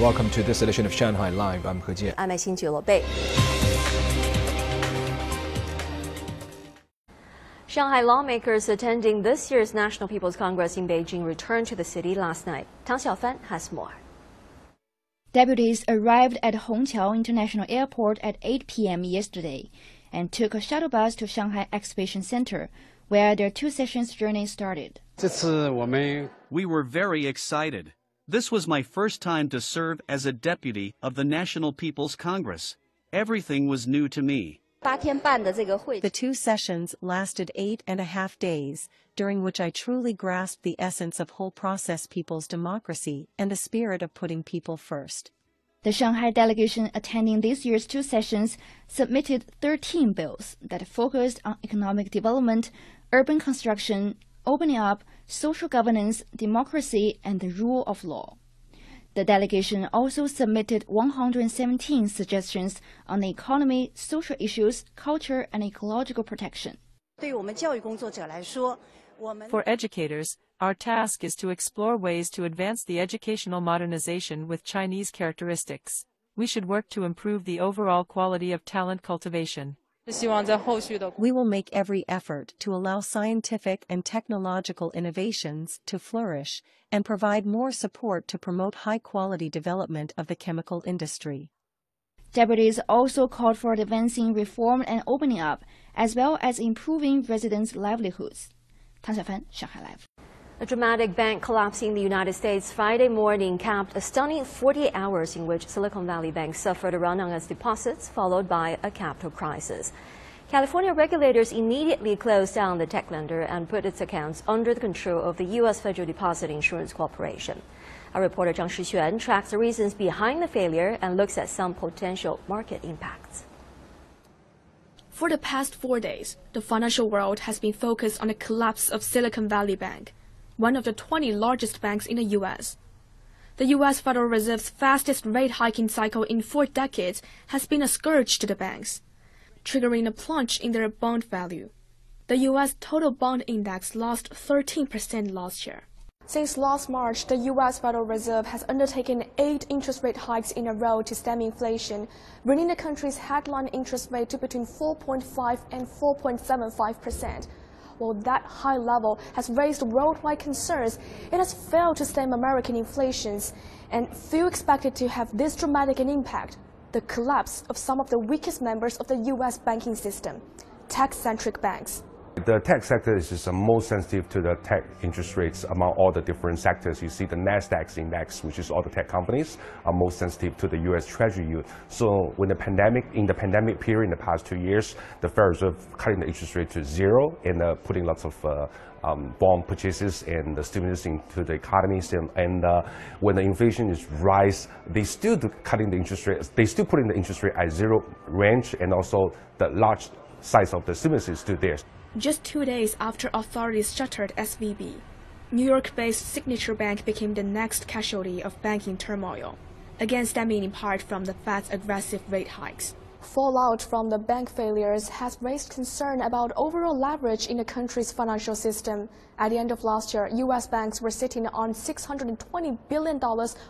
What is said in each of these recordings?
Welcome to this edition of Shanghai Live. I'm He Jian. I'm Xin Bei. Shanghai lawmakers attending this year's National People's Congress in Beijing returned to the city last night. Tang Xiaofan has more. Deputies arrived at Hongqiao International Airport at 8 p.m. yesterday and took a shuttle bus to Shanghai Exhibition Center, where their two sessions journey started. We were very excited. This was my first time to serve as a deputy of the National People's Congress. Everything was new to me. The two sessions lasted eight and a half days, during which I truly grasped the essence of whole process people's democracy and the spirit of putting people first. The Shanghai delegation attending this year's two sessions submitted 13 bills that focused on economic development, urban construction, opening up, social governance, democracy, and the rule of law. The delegation also submitted 117 suggestions on the economy, social issues, culture, and ecological protection. For educators, our task is to explore ways to advance the educational modernization with Chinese characteristics. We should work to improve the overall quality of talent cultivation. We will make every effort to allow scientific and technological innovations to flourish and provide more support to promote high quality development of the chemical industry. Deputies also called for advancing reform and opening up, as well as improving residents' livelihoods. Tang Xiaofan, Shanghai Live. A dramatic bank collapse in the United States Friday morning capped a stunning 48 hours in which Silicon Valley Bank suffered a run on its deposits, followed by a capital crisis. California regulators immediately closed down the tech lender and put its accounts under the control of the U.S. Federal Deposit Insurance Corporation. Our reporter Zhang Shixuan tracks the reasons behind the failure and looks at some potential market impacts. For the past four days, the financial world has been focused on the collapse of Silicon Valley Bank one of the 20 largest banks in the U.S. The U.S. Federal Reserve's fastest rate hiking cycle in four decades has been a scourge to the banks, triggering a plunge in their bond value. The U.S. total bond index lost 13% last year. Since last March, the U.S. Federal Reserve has undertaken eight interest rate hikes in a row to stem inflation, bringing the country's headline interest rate to between 4.5 and 4.75 percent. While that high level has raised worldwide concerns, it has failed to stem American inflations, and few expected to have this dramatic an impact the collapse of some of the weakest members of the U.S. banking system, tech-centric banks. The tech sector is just most sensitive to the tech interest rates among all the different sectors. You see the NASDAQ index, which is all the tech companies, are most sensitive to the U.S. Treasury yield. So when the pandemic, in the pandemic period in the past two years, the Federal Reserve cutting the interest rate to zero and uh, putting lots of uh, um, bond purchases and the stimulus into the economy. And uh, when the inflation is rise, they still do cutting the interest rate. They still putting the interest rate at zero range, and also the large size of the stimulus is still there. Just two days after authorities shuttered SVB, New York-based Signature Bank became the next casualty of banking turmoil, again stemming in part from the Fed's aggressive rate hikes. Fallout from the bank failures has raised concern about overall leverage in the country's financial system. At the end of last year, U.S. banks were sitting on $620 billion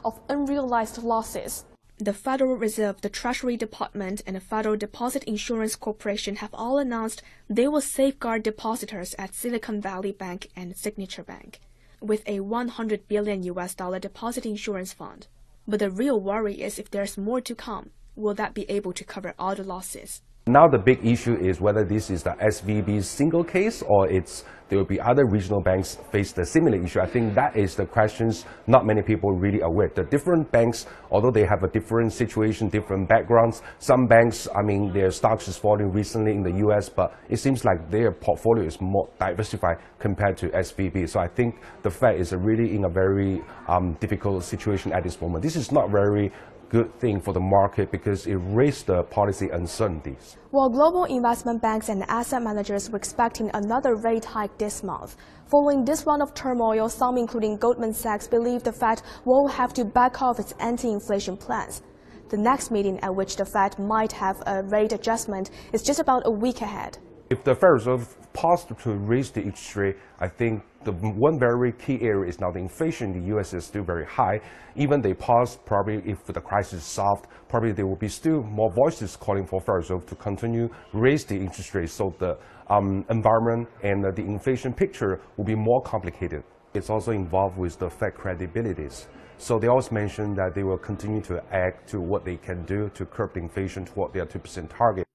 of unrealized losses. The Federal Reserve, the Treasury Department, and the Federal Deposit Insurance Corporation have all announced they will safeguard depositors at Silicon Valley Bank and Signature Bank with a 100 billion US dollar deposit insurance fund. But the real worry is if there's more to come, will that be able to cover all the losses? Now the big issue is whether this is the SVB's single case or it's there will be other regional banks face the similar issue. I think that is the questions not many people really aware. The different banks, although they have a different situation, different backgrounds, some banks, I mean, their stocks is falling recently in the US, but it seems like their portfolio is more diversified compared to SVB. So I think the Fed is really in a very um, difficult situation at this moment. This is not very good thing for the market because it raised the policy uncertainties. While global investment banks and asset managers were expecting another rate hike this month, following this round of turmoil, some including Goldman Sachs believe the Fed will have to back off its anti-inflation plans. The next meeting at which the Fed might have a rate adjustment is just about a week ahead. If the Federal Reserve paused to raise the interest rate, I think the one very key area is now the inflation in the U.S. is still very high. Even they pause, probably if the crisis is solved, probably there will be still more voices calling for Federal Reserve to continue raise the interest rate. So the um, environment and the inflation picture will be more complicated. It's also involved with the Fed credibilities. So they always mention that they will continue to act to what they can do to curb inflation toward their 2% target.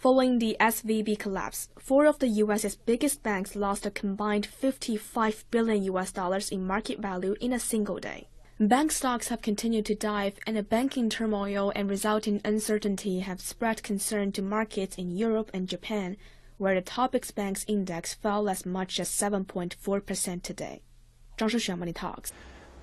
Following the SVB collapse, four of the US's biggest banks lost a combined 55 billion US dollars in market value in a single day. Bank stocks have continued to dive, and the banking turmoil and resulting uncertainty have spread concern to markets in Europe and Japan, where the Topix Bank's index fell as much as 7.4% today. Zhang Shuxuan Money Talks.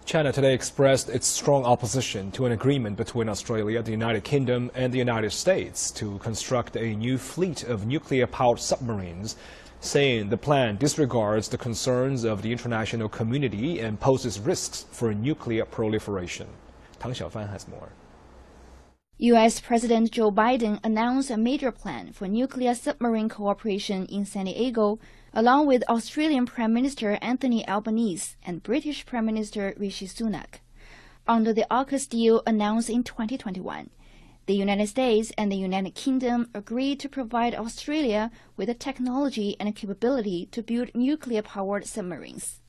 China today expressed its strong opposition to an agreement between Australia, the United Kingdom, and the United States to construct a new fleet of nuclear powered submarines, saying the plan disregards the concerns of the international community and poses risks for nuclear proliferation. Tang Xiaofan has more. U.S. President Joe Biden announced a major plan for nuclear submarine cooperation in San Diego, along with Australian Prime Minister Anthony Albanese and British Prime Minister Rishi Sunak. Under the AUKUS deal announced in 2021, the United States and the United Kingdom agreed to provide Australia with the technology and capability to build nuclear powered submarines.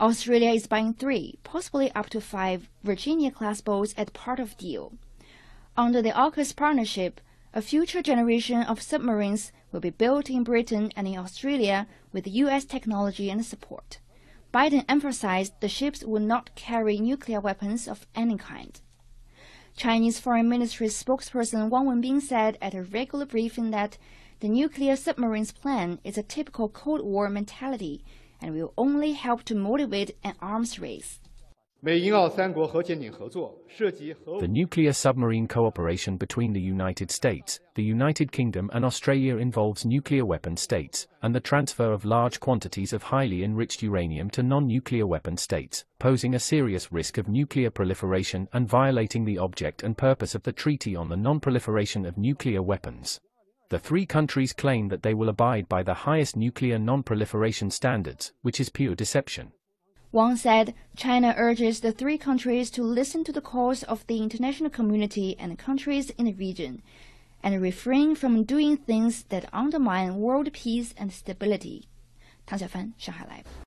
Australia is buying three, possibly up to five, Virginia class boats as part of the deal. Under the AUKUS partnership, a future generation of submarines will be built in Britain and in Australia with U.S. technology and support. Biden emphasized the ships would not carry nuclear weapons of any kind. Chinese Foreign Ministry spokesperson Wang Wenbin said at a regular briefing that the nuclear submarines plan is a typical Cold War mentality and will only help to motivate an arms race. The nuclear submarine cooperation between the United States, the United Kingdom and Australia involves nuclear weapon states, and the transfer of large quantities of highly enriched uranium to non-nuclear weapon states, posing a serious risk of nuclear proliferation and violating the object and purpose of the Treaty on the Non-Proliferation of Nuclear Weapons. The three countries claim that they will abide by the highest nuclear non-proliferation standards, which is pure deception. Wang said China urges the three countries to listen to the calls of the international community and countries in the region, and refrain from doing things that undermine world peace and stability. 唐晓帆，上海 Live。